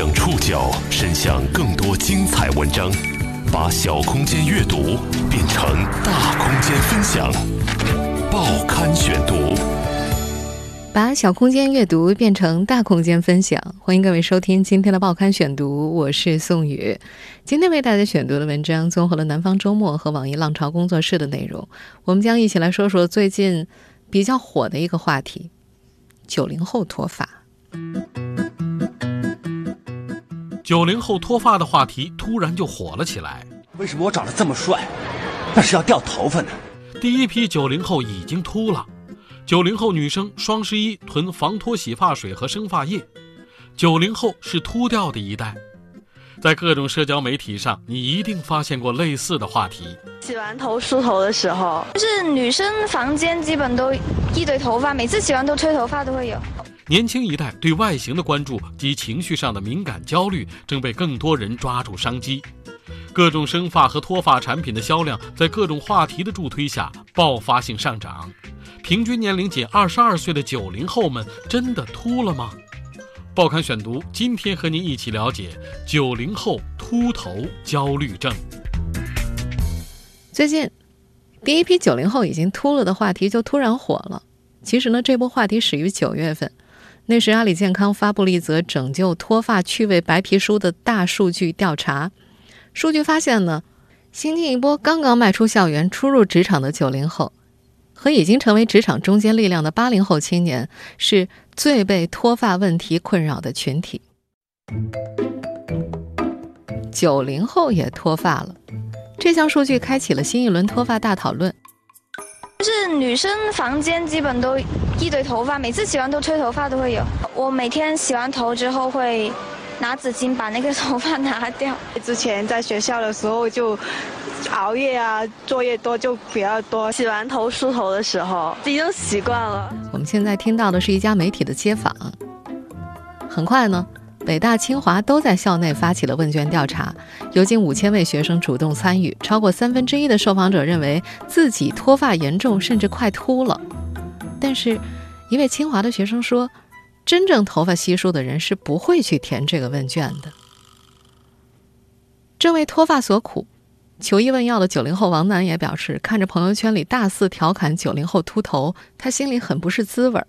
将触角伸向更多精彩文章，把小空间阅读变成大空间分享。报刊选读，把小空间阅读变成大空间分享。欢迎各位收听今天的报刊选读，我是宋宇。今天为大家选读的文章综合了南方周末和网易浪潮工作室的内容，我们将一起来说说最近比较火的一个话题：九零后脱发。九零后脱发的话题突然就火了起来。为什么我长得这么帅，但是要掉头发呢？第一批九零后已经秃了。九零后女生双十一囤防脱洗发水和生发液。九零后是秃掉的一代。在各种社交媒体上，你一定发现过类似的话题。洗完头梳头的时候，就是女生房间基本都一堆头发，每次洗完都吹头发都会有。年轻一代对外形的关注及情绪上的敏感焦虑，正被更多人抓住商机。各种生发和脱发产品的销量，在各种话题的助推下爆发性上涨。平均年龄仅二十二岁的九零后们，真的秃了吗？报刊选读，今天和您一起了解九零后秃头焦虑症。最近，第一批九零后已经秃了的话题就突然火了。其实呢，这波话题始于九月份。那时，阿里健康发布了一则拯救脱发趣味白皮书的大数据调查。数据发现呢，新进一波刚刚迈出校园、初入职场的九零后，和已经成为职场中坚力量的八零后青年，是最被脱发问题困扰的群体。九零后也脱发了，这项数据开启了新一轮脱发大讨论。就是女生房间基本都一堆头发，每次洗完都吹头发都会有。我每天洗完头之后会拿纸巾把那个头发拿掉。之前在学校的时候就熬夜啊，作业多就比较多。洗完头梳头的时候已经习惯了。我们现在听到的是一家媒体的街访。很快呢。北大、清华都在校内发起了问卷调查，有近五千位学生主动参与，超过三分之一的受访者认为自己脱发严重，甚至快秃了。但是，一位清华的学生说，真正头发稀疏的人是不会去填这个问卷的。正为脱发所苦，求医问药的九零后王楠也表示，看着朋友圈里大肆调侃九零后秃头，他心里很不是滋味儿。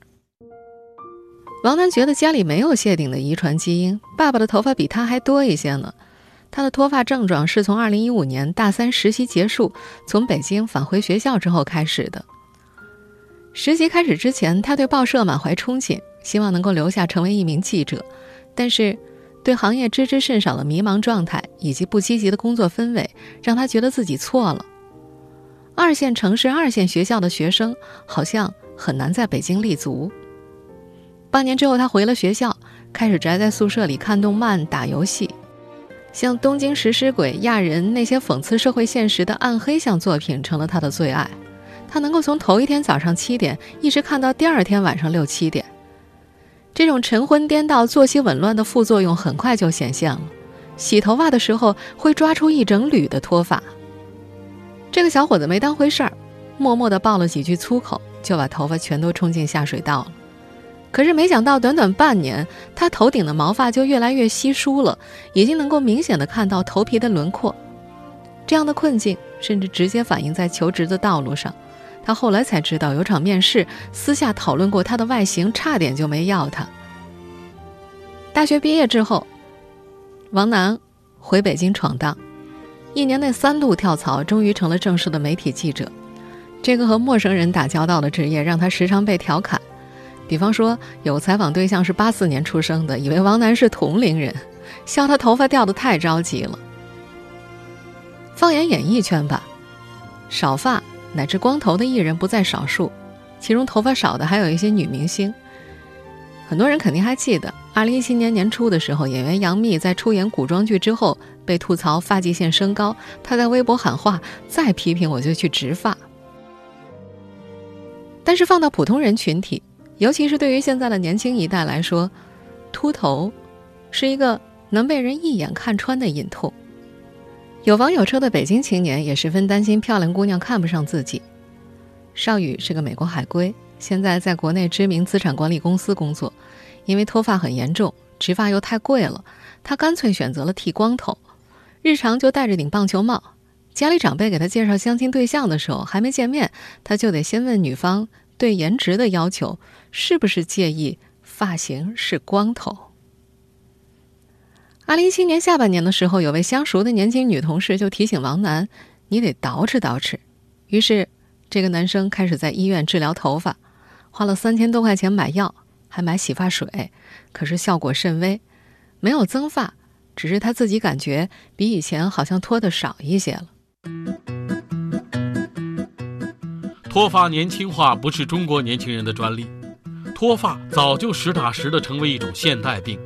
王楠觉得家里没有谢顶的遗传基因，爸爸的头发比他还多一些呢。他的脱发症状是从2015年大三实习结束，从北京返回学校之后开始的。实习开始之前，他对报社满怀憧憬，希望能够留下成为一名记者。但是，对行业知之甚少的迷茫状态以及不积极的工作氛围，让他觉得自己错了。二线城市、二线学校的学生好像很难在北京立足。半年之后，他回了学校，开始宅在宿舍里看动漫、打游戏。像《东京食尸鬼》《亚人》那些讽刺社会现实的暗黑向作品成了他的最爱。他能够从头一天早上七点一直看到第二天晚上六七点。这种晨昏颠倒、作息紊乱的副作用很快就显现了。洗头发的时候会抓出一整缕的脱发。这个小伙子没当回事儿，默默地爆了几句粗口，就把头发全都冲进下水道了。可是没想到，短短半年，他头顶的毛发就越来越稀疏了，已经能够明显的看到头皮的轮廓。这样的困境甚至直接反映在求职的道路上。他后来才知道，有场面试私下讨论过他的外形，差点就没要他。大学毕业之后，王楠回北京闯荡，一年内三度跳槽，终于成了正式的媒体记者。这个和陌生人打交道的职业，让他时常被调侃。比方说，有采访对象是八四年出生的，以为王楠是同龄人，笑他头发掉的太着急了。放眼演艺圈吧，少发乃至光头的艺人不在少数，其中头发少的还有一些女明星。很多人肯定还记得，二零一七年年初的时候，演员杨幂在出演古装剧之后被吐槽发际线升高，她在微博喊话：“再批评我就去植发。”但是放到普通人群体。尤其是对于现在的年轻一代来说，秃头是一个能被人一眼看穿的隐痛。有房有车的北京青年也十分担心漂亮姑娘看不上自己。邵宇是个美国海归，现在在国内知名资产管理公司工作，因为脱发很严重，植发又太贵了，他干脆选择了剃光头，日常就戴着顶棒球帽。家里长辈给他介绍相亲对象的时候，还没见面，他就得先问女方对颜值的要求，是不是介意发型是光头。二零一七年下半年的时候，有位相熟的年轻女同事就提醒王楠：“你得捯饬捯饬。”于是，这个男生开始在医院治疗头发，花了三千多块钱买药，还买洗发水，可是效果甚微，没有增发，只是他自己感觉比以前好像脱的少一些了。脱发年轻化不是中国年轻人的专利，脱发早就实打实的成为一种现代病，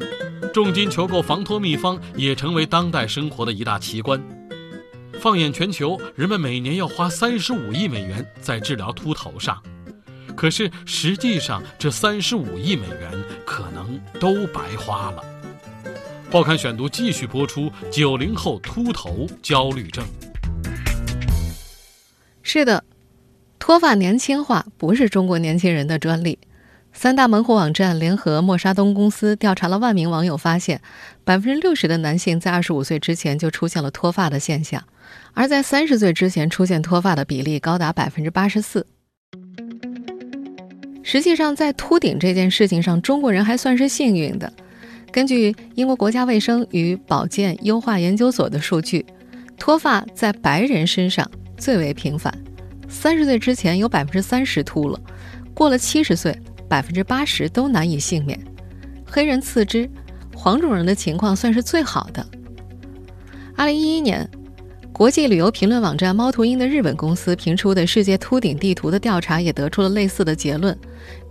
重金求购防脱秘方也成为当代生活的一大奇观。放眼全球，人们每年要花三十五亿美元在治疗秃头上，可是实际上这三十五亿美元可能都白花了。报刊选读继续播出：九零后秃头焦虑症。是的，脱发年轻化不是中国年轻人的专利。三大门户网站联合默沙东公司调查了万名网友，发现百分之六十的男性在二十五岁之前就出现了脱发的现象，而在三十岁之前出现脱发的比例高达百分之八十四。实际上，在秃顶这件事情上，中国人还算是幸运的。根据英国国家卫生与保健优化研究所的数据，脱发在白人身上。最为频繁，三十岁之前有百分之三十秃了，过了七十岁，百分之八十都难以幸免。黑人次之，黄种人的情况算是最好的。二零一一年，国际旅游评论网站猫头鹰的日本公司评出的世界秃顶地图的调查也得出了类似的结论。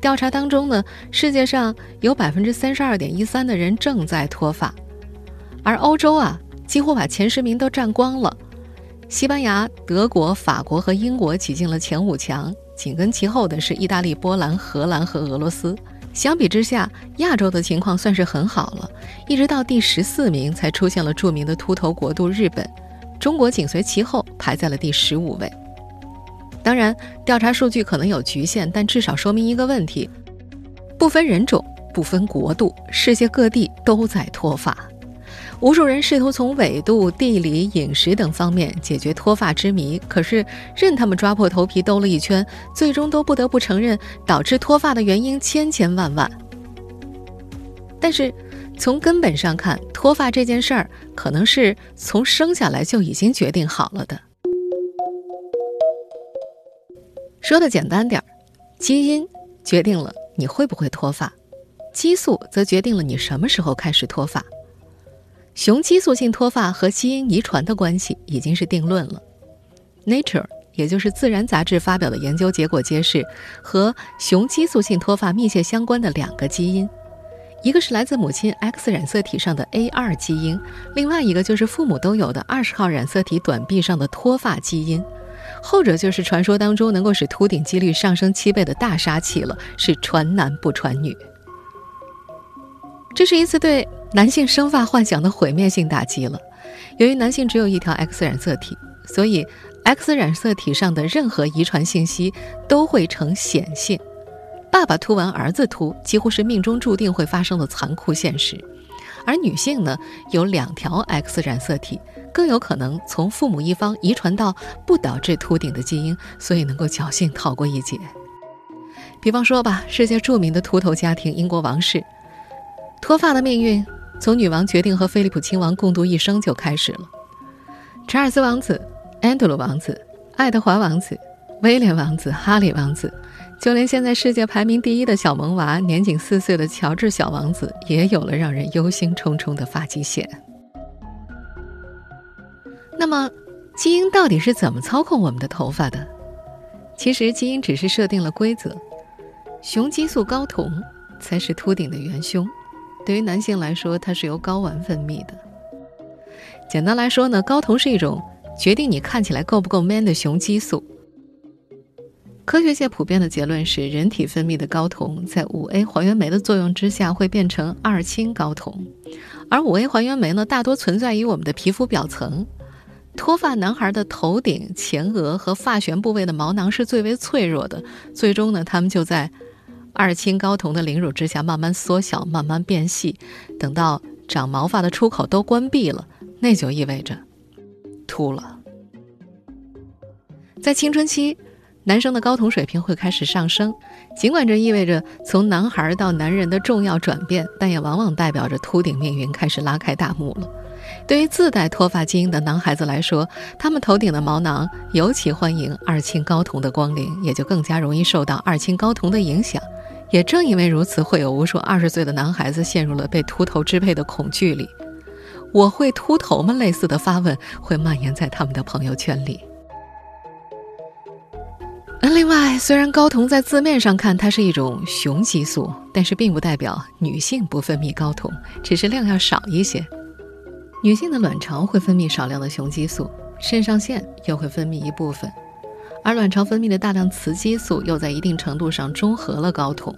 调查当中呢，世界上有百分之三十二点一三的人正在脱发，而欧洲啊，几乎把前十名都占光了。西班牙、德国、法国和英国挤进了前五强，紧跟其后的是意大利、波兰、荷兰和俄罗斯。相比之下，亚洲的情况算是很好了，一直到第十四名才出现了著名的秃头国度日本，中国紧随其后，排在了第十五位。当然，调查数据可能有局限，但至少说明一个问题：不分人种、不分国度，世界各地都在脱发。无数人试图从纬度、地理、饮食等方面解决脱发之谜，可是任他们抓破头皮兜了一圈，最终都不得不承认，导致脱发的原因千千万万。但是从根本上看，脱发这件事儿可能是从生下来就已经决定好了的。说的简单点儿，基因决定了你会不会脱发，激素则决定了你什么时候开始脱发。雄激素性脱发和基因遗传的关系已经是定论了。Nature，也就是《自然》杂志发表的研究结果揭示，和雄激素性脱发密切相关的两个基因，一个是来自母亲 X 染色体上的 A2 基因，另外一个就是父母都有的二十号染色体短臂上的脱发基因。后者就是传说当中能够使秃顶几率上升七倍的大杀器了，是传男不传女。这是一次对。男性生发幻想的毁灭性打击了。由于男性只有一条 X 染色体，所以 X 染色体上的任何遗传信息都会呈显性。爸爸秃完儿子秃，几乎是命中注定会发生的残酷现实。而女性呢，有两条 X 染色体，更有可能从父母一方遗传到不导致秃顶的基因，所以能够侥幸逃过一劫。比方说吧，世界著名的秃头家庭——英国王室，脱发的命运。从女王决定和菲利普亲王共度一生就开始了。查尔斯王子、安德鲁王子、爱德华王子、威廉王子、哈里王子，就连现在世界排名第一的小萌娃、年仅四岁的乔治小王子，也有了让人忧心忡忡的发际线。那么，基因到底是怎么操控我们的头发的？其实，基因只是设定了规则，雄激素睾酮才是秃顶的元凶。对于男性来说，它是由睾丸分泌的。简单来说呢，睾酮是一种决定你看起来够不够 man 的雄激素。科学界普遍的结论是，人体分泌的睾酮在五 A 还原酶的作用之下会变成二氢睾酮，而五 A 还原酶呢，大多存在于我们的皮肤表层。脱发男孩的头顶、前额和发旋部位的毛囊是最为脆弱的，最终呢，他们就在二氢睾酮的凌辱之下慢慢缩小、慢慢变细，等到长毛发的出口都关闭了，那就意味着秃了。在青春期，男生的睾酮水平会开始上升，尽管这意味着从男孩到男人的重要转变，但也往往代表着秃顶命运开始拉开大幕了。对于自带脱发基因的男孩子来说，他们头顶的毛囊尤其欢迎二氢睾酮的光临，也就更加容易受到二氢睾酮的影响。也正因为如此，会有无数二十岁的男孩子陷入了被秃头支配的恐惧里。我会秃头吗？类似的发问会蔓延在他们的朋友圈里。另外，虽然睾酮在字面上看它是一种雄激素，但是并不代表女性不分泌睾酮，只是量要少一些。女性的卵巢会分泌少量的雄激素，肾上腺又会分泌一部分，而卵巢分泌的大量雌激素又在一定程度上中和了睾酮。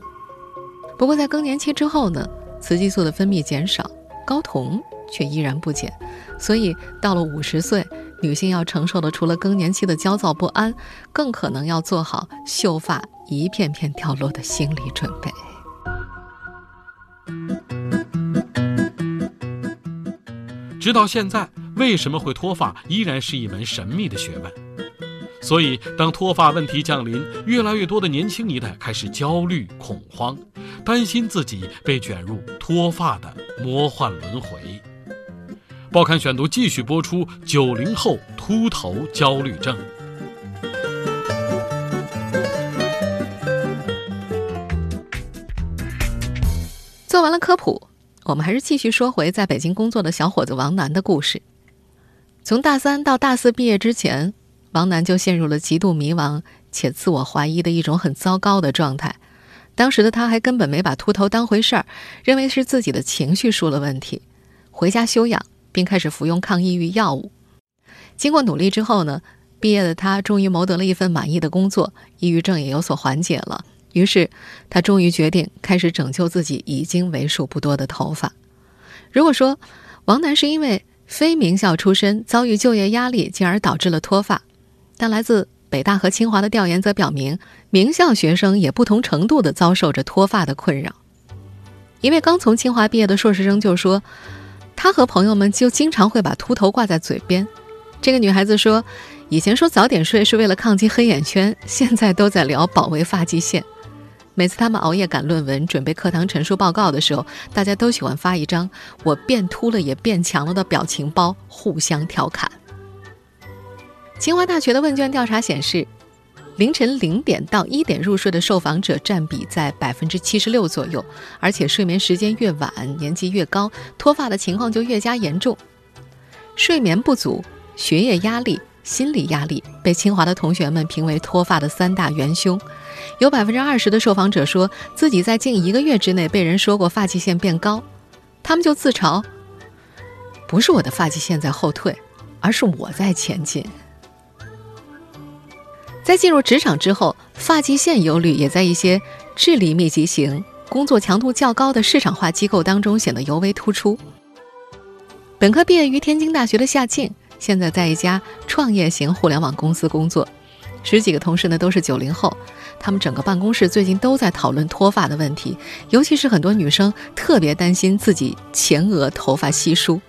不过在更年期之后呢，雌激素的分泌减少，睾酮却依然不减，所以到了五十岁，女性要承受的除了更年期的焦躁不安，更可能要做好秀发一片片掉落的心理准备。直到现在，为什么会脱发依然是一门神秘的学问。所以，当脱发问题降临，越来越多的年轻一代开始焦虑、恐慌，担心自己被卷入脱发的魔幻轮回。报刊选读继续播出：九零后秃头焦虑症。做完了科普。我们还是继续说回在北京工作的小伙子王楠的故事。从大三到大四毕业之前，王楠就陷入了极度迷茫且自我怀疑的一种很糟糕的状态。当时的他还根本没把秃头当回事儿，认为是自己的情绪出了问题，回家休养，并开始服用抗抑郁药物。经过努力之后呢，毕业的他终于谋得了一份满意的工作，抑郁症也有所缓解了。于是，他终于决定开始拯救自己已经为数不多的头发。如果说王楠是因为非名校出身，遭遇就业压力，进而导致了脱发，但来自北大和清华的调研则表明，名校学生也不同程度地遭受着脱发的困扰。一位刚从清华毕业的硕士生就说，他和朋友们就经常会把秃头挂在嘴边。这个女孩子说，以前说早点睡是为了抗击黑眼圈，现在都在聊保卫发际线。每次他们熬夜赶论文、准备课堂陈述报告的时候，大家都喜欢发一张“我变秃了也变强了”的表情包，互相调侃。清华大学的问卷调查显示，凌晨零点到一点入睡的受访者占比在百分之七十六左右，而且睡眠时间越晚，年纪越高，脱发的情况就越加严重。睡眠不足、学业压力。心理压力被清华的同学们评为脱发的三大元凶，有百分之二十的受访者说自己在近一个月之内被人说过发际线变高，他们就自嘲：“不是我的发际线在后退，而是我在前进。”在进入职场之后，发际线忧虑也在一些智力密集型、工作强度较高的市场化机构当中显得尤为突出。本科毕业于天津大学的夏静。现在在一家创业型互联网公司工作，十几个同事呢都是九零后，他们整个办公室最近都在讨论脱发的问题，尤其是很多女生特别担心自己前额头发稀疏。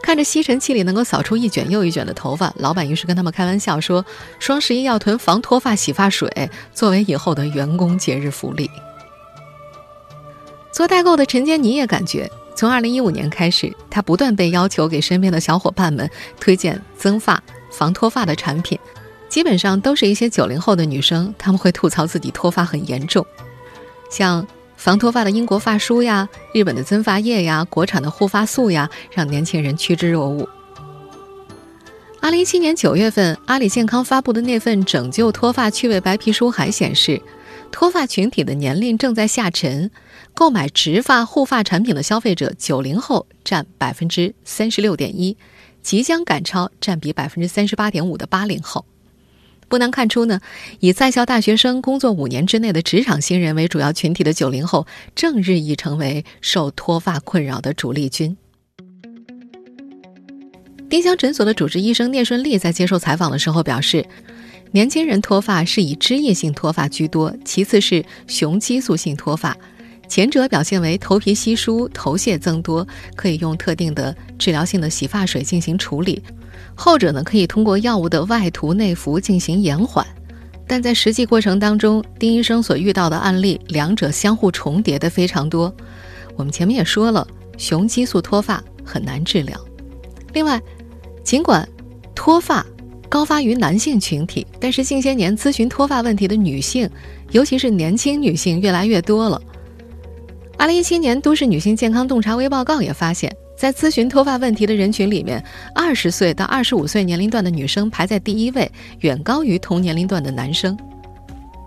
看着吸尘器里能够扫出一卷又一卷的头发，老板于是跟他们开玩笑说：“双十一要囤防脱发洗发水，作为以后的员工节日福利。”做代购的陈坚尼也感觉。从二零一五年开始，他不断被要求给身边的小伙伴们推荐增发、防脱发的产品，基本上都是一些九零后的女生，他们会吐槽自己脱发很严重，像防脱发的英国发梳呀、日本的增发液呀、国产的护发素呀，让年轻人趋之若鹜。二零一七年九月份，阿里健康发布的那份拯救脱发趣味白皮书还显示，脱发群体的年龄正在下沉。购买植发护发产品的消费者，九零后占百分之三十六点一，即将赶超占比百分之三十八点五的八零后。不难看出呢，以在校大学生、工作五年之内的职场新人为主要群体的九零后，正日益成为受脱发困扰的主力军。丁香诊所的主治医生聂顺利在接受采访的时候表示。年轻人脱发是以脂液性脱发居多，其次是雄激素性脱发。前者表现为头皮稀疏、头屑增多，可以用特定的治疗性的洗发水进行处理；后者呢，可以通过药物的外涂内服进行延缓。但在实际过程当中，丁医生所遇到的案例，两者相互重叠的非常多。我们前面也说了，雄激素脱发很难治疗。另外，尽管脱发高发于男性群体，但是近些年咨询脱发问题的女性，尤其是年轻女性越来越多了。二零一七年都市女性健康洞察微报告也发现，在咨询脱发问题的人群里面，二十岁到二十五岁年龄段的女生排在第一位，远高于同年龄段的男生。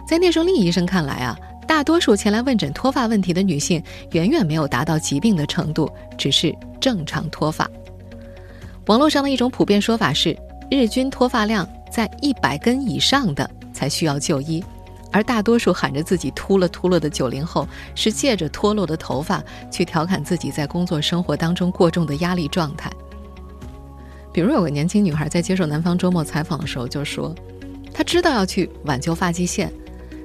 在聂胜利医生看来啊，大多数前来问诊脱发问题的女性，远远没有达到疾病的程度，只是正常脱发。网络上的一种普遍说法是，日均脱发量在一百根以上的才需要就医。而大多数喊着自己秃了秃了的九零后，是借着脱落的头发去调侃自己在工作生活当中过重的压力状态。比如有个年轻女孩在接受南方周末采访的时候就说，她知道要去挽救发际线，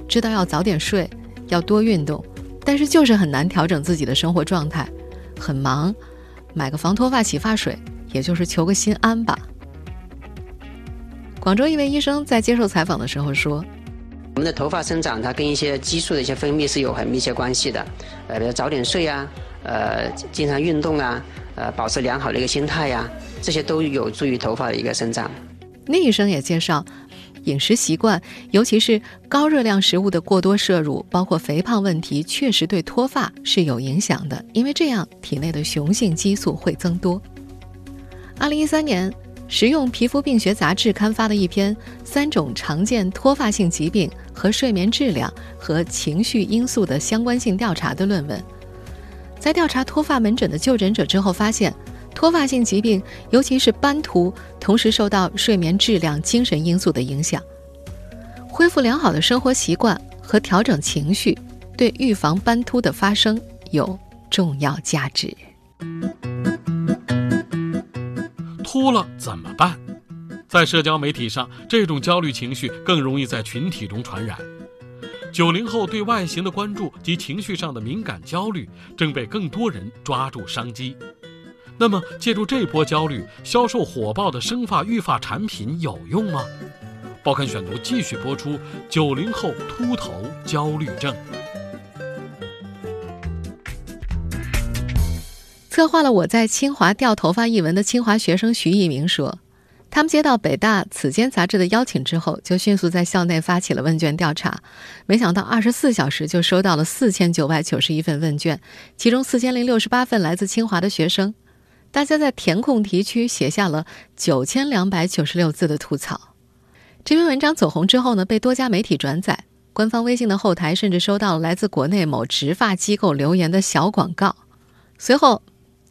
知道要早点睡，要多运动，但是就是很难调整自己的生活状态，很忙，买个防脱发洗发水，也就是求个心安吧。广州一位医生在接受采访的时候说。我们的头发生长，它跟一些激素的一些分泌是有很密切关系的。呃，比如早点睡啊，呃，经常运动啊，呃，保持良好的一个心态呀，这些都有助于头发的一个生长。聂医生也介绍，饮食习惯，尤其是高热量食物的过多摄入，包括肥胖问题，确实对脱发是有影响的，因为这样体内的雄性激素会增多。二零一三年。《实用皮肤病学杂志》刊发的一篇三种常见脱发性疾病和睡眠质量和情绪因素的相关性调查的论文，在调查脱发门诊的就诊者之后，发现脱发性疾病，尤其是斑秃，同时受到睡眠质量、精神因素的影响。恢复良好的生活习惯和调整情绪，对预防斑秃的发生有重要价值。秃了怎么办？在社交媒体上，这种焦虑情绪更容易在群体中传染。九零后对外形的关注及情绪上的敏感焦虑，正被更多人抓住商机。那么，借助这波焦虑，销售火爆的生发育发产品有用吗？报刊选读继续播出：九零后秃头焦虑症。策划了我在清华掉头发一文的清华学生徐一鸣说：“他们接到北大此间杂志的邀请之后，就迅速在校内发起了问卷调查。没想到二十四小时就收到了四千九百九十一份问卷，其中四千零六十八份来自清华的学生。大家在填空题区写下了九千两百九十六字的吐槽。这篇文章走红之后呢，被多家媒体转载，官方微信的后台甚至收到了来自国内某植发机构留言的小广告。随后。”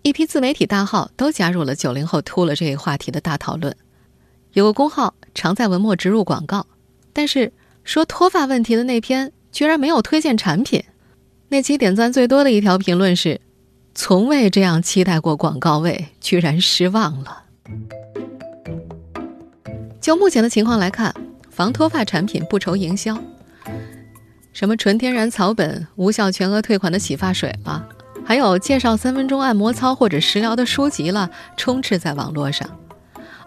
一批自媒体大号都加入了“九零后秃了”这一话题的大讨论。有个公号常在文末植入广告，但是说脱发问题的那篇居然没有推荐产品。那期点赞最多的一条评论是：“从未这样期待过广告位，居然失望了。”就目前的情况来看，防脱发产品不愁营销，什么纯天然草本、无效全额退款的洗发水了。还有介绍三分钟按摩操或者食疗的书籍了，充斥在网络上。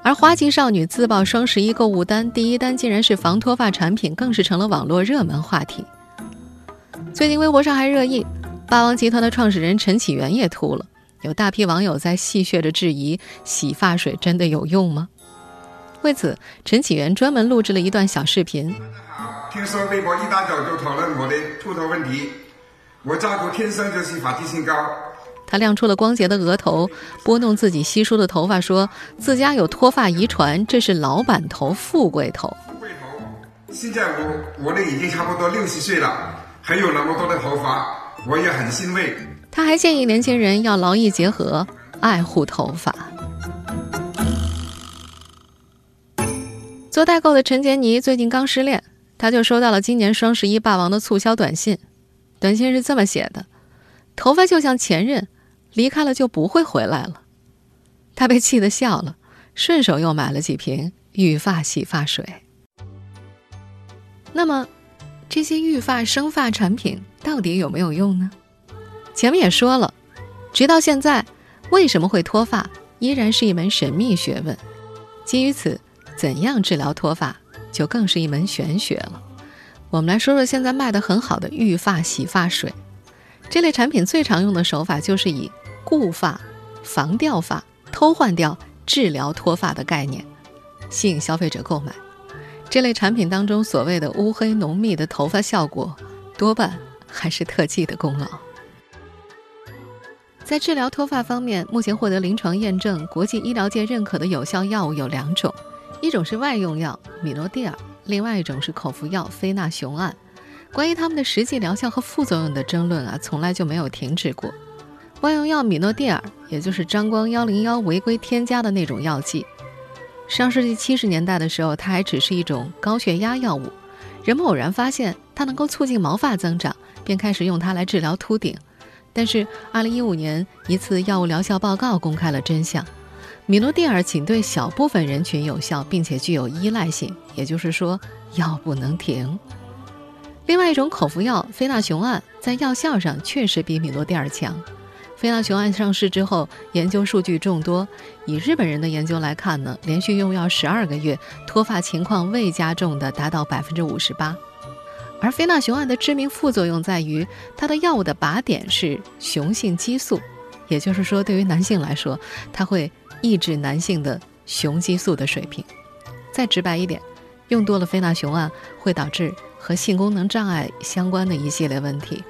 而花季少女自曝双十一购物单，第一单竟然是防脱发产品，更是成了网络热门话题。最近微博上还热议，霸王集团的创始人陈启源也秃了，有大批网友在戏谑着质疑：洗发水真的有用吗？为此，陈启源专门录制了一段小视频。听说微博一大早就讨论我的秃头问题。我家族天生就是发际线高。他亮出了光洁的额头，拨弄自己稀疏的头发，说自家有脱发遗传，这是老板头、富贵头。富贵头。现在我我呢已经差不多六十岁了，还有那么多的头发，我也很欣慰。他还建议年轻人要劳逸结合，爱护头发。做代购的陈杰尼最近刚失恋，他就收到了今年双十一霸王的促销短信。短信是这么写的：“头发就像前任，离开了就不会回来了。”他被气得笑了，顺手又买了几瓶育发洗发水。那么，这些育发生发产品到底有没有用呢？前面也说了，直到现在，为什么会脱发依然是一门神秘学问。基于此，怎样治疗脱发就更是一门玄学了。我们来说说现在卖的很好的育发洗发水。这类产品最常用的手法就是以固发、防掉发、偷换掉、治疗脱发的概念，吸引消费者购买。这类产品当中所谓的乌黑浓密的头发效果，多半还是特技的功劳。在治疗脱发方面，目前获得临床验证、国际医疗界认可的有效药物有两种，一种是外用药米诺地尔，另外一种是口服药非那雄胺。关于它们的实际疗效和副作用的争论啊，从来就没有停止过。外用药米诺地尔，也就是张光幺零幺违规添加的那种药剂。上世纪七十年代的时候，它还只是一种高血压药物。人们偶然发现它能够促进毛发增长，便开始用它来治疗秃顶。但是，二零一五年一次药物疗效报告公开了真相：米诺地尔仅对小部分人群有效，并且具有依赖性，也就是说，药不能停。另外一种口服药非那雄胺在药效上确实比米诺地尔强。非那雄胺上市之后，研究数据众多。以日本人的研究来看呢，连续用药十二个月，脱发情况未加重的达到百分之五十八。而非那雄胺的致命副作用在于，它的药物的靶点是雄性激素，也就是说，对于男性来说，它会抑制男性的雄激素的水平。再直白一点，用多了非那雄胺会导致和性功能障碍相关的一系列问题。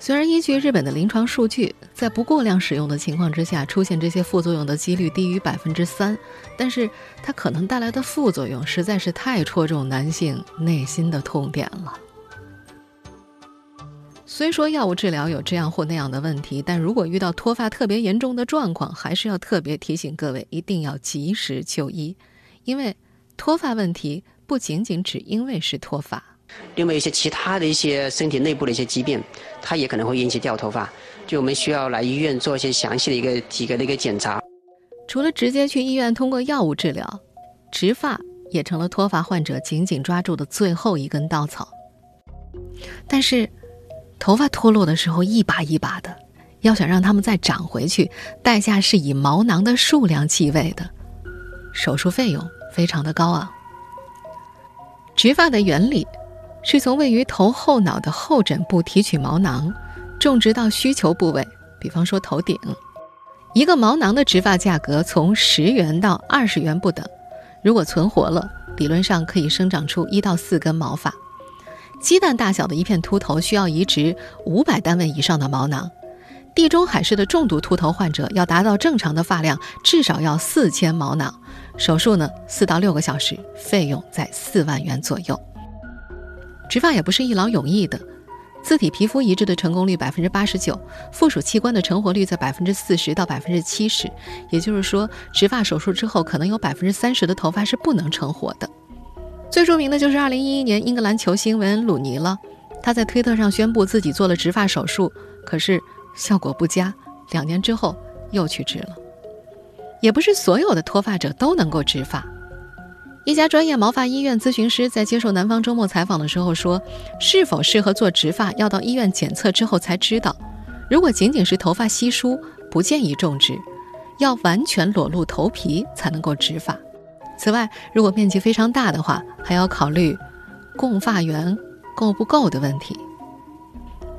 虽然依据日本的临床数据，在不过量使用的情况之下，出现这些副作用的几率低于百分之三，但是它可能带来的副作用实在是太戳中男性内心的痛点了。虽说药物治疗有这样或那样的问题，但如果遇到脱发特别严重的状况，还是要特别提醒各位，一定要及时就医，因为脱发问题不仅仅只因为是脱发。另外一些其他的一些身体内部的一些疾病，它也可能会引起掉头发，就我们需要来医院做一些详细的一个体格的一个检查。除了直接去医院通过药物治疗，植发也成了脱发患者紧紧抓住的最后一根稻草。但是，头发脱落的时候一把一把的，要想让它们再长回去，代价是以毛囊的数量计位的，手术费用非常的高昂。植发的原理。是从位于头后脑的后枕部提取毛囊，种植到需求部位，比方说头顶。一个毛囊的植发价格从十元到二十元不等。如果存活了，理论上可以生长出一到四根毛发。鸡蛋大小的一片秃头需要移植五百单位以上的毛囊。地中海式的重度秃头患者要达到正常的发量，至少要四千毛囊。手术呢，四到六个小时，费用在四万元左右。植发也不是一劳永逸的，自体皮肤移植的成功率百分之八十九，附属器官的成活率在百分之四十到百分之七十。也就是说，植发手术之后，可能有百分之三十的头发是不能成活的。最著名的就是二零一一年英格兰球星韦恩·鲁尼了，他在推特上宣布自己做了植发手术，可是效果不佳，两年之后又去植了。也不是所有的脱发者都能够植发。一家专业毛发医院咨询师在接受南方周末采访的时候说：“是否适合做植发，要到医院检测之后才知道。如果仅仅是头发稀疏，不建议种植，要完全裸露头皮才能够植发。此外，如果面积非常大的话，还要考虑供发源够不够的问题。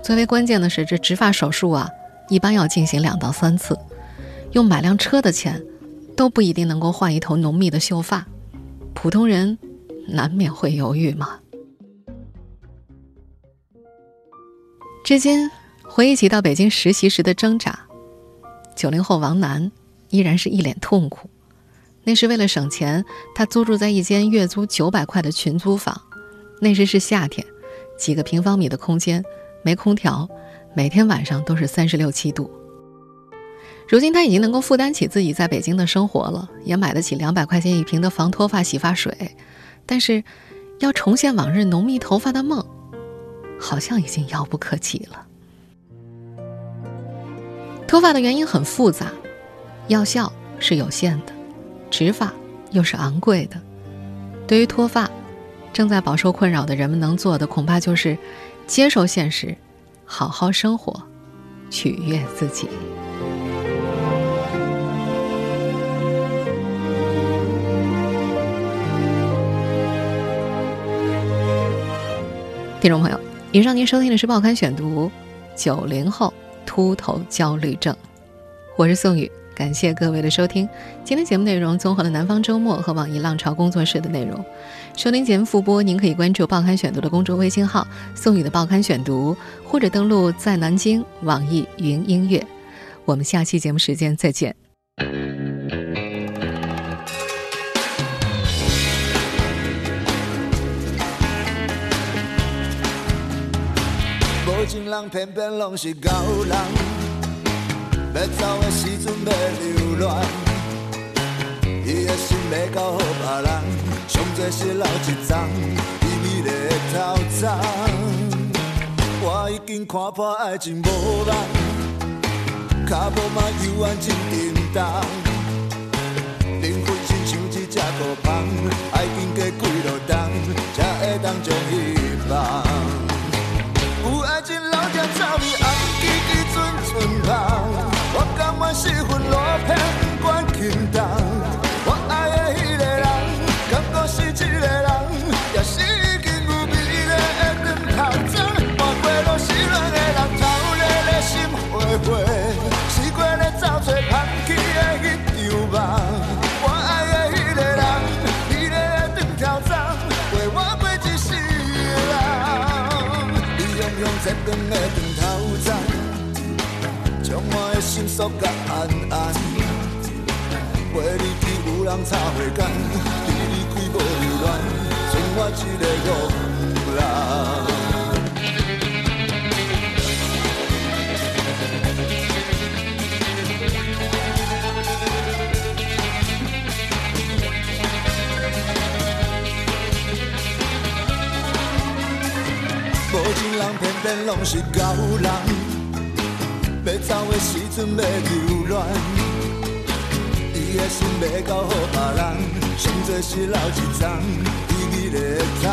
最为关键的是，这植发手术啊，一般要进行两到三次，用买辆车的钱，都不一定能够换一头浓密的秀发。”普通人难免会犹豫嘛。至今回忆起到北京实习时的挣扎，九零后王楠依然是一脸痛苦。那时为了省钱，他租住在一间月租九百块的群租房。那时是夏天，几个平方米的空间，没空调，每天晚上都是三十六七度。如今他已经能够负担起自己在北京的生活了，也买得起两百块钱一瓶的防脱发洗发水，但是，要重现往日浓密头发的梦，好像已经遥不可及了。脱发的原因很复杂，药效是有限的，植发又是昂贵的。对于脱发，正在饱受困扰的人们能做的，恐怕就是接受现实，好好生活，取悦自己。听众朋友，以上您收听的是《报刊选读》，九零后秃头焦虑症，我是宋宇，感谢各位的收听。今天节目内容综合了南方周末和网易浪潮工作室的内容。收听节目复播，您可以关注《报刊选读》的公众微信号“宋宇的报刊选读”，或者登录在南京网易云音乐。我们下期节目时间再见。情人偏偏拢是狗人，要走的时阵要留恋，伊的心要交予别人，上多是留一丛美美丽的头鬃。我已经看破爱情无望，脚步嘛犹原真沉重，灵魂亲像一只孤芳，爱经过几落冬，才会当将希望。我的心锁甲安安。陪你去有人插花间，你离开无留恋，剩我一个憨人。无情人偏偏拢是狗人，要走的时阵要留恋，伊的心要交予别人，上多是留一张伊美丽的头。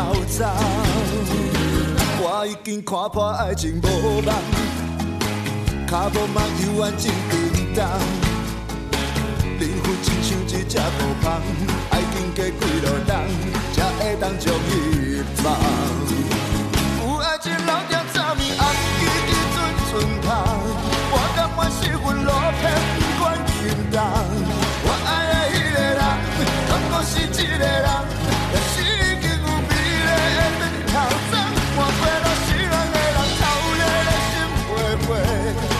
我已经看破爱情无望，脚步嘛犹原真沉重，灵魂亲像一只孤帆，爱经过几落冬，才会当将伊放。way.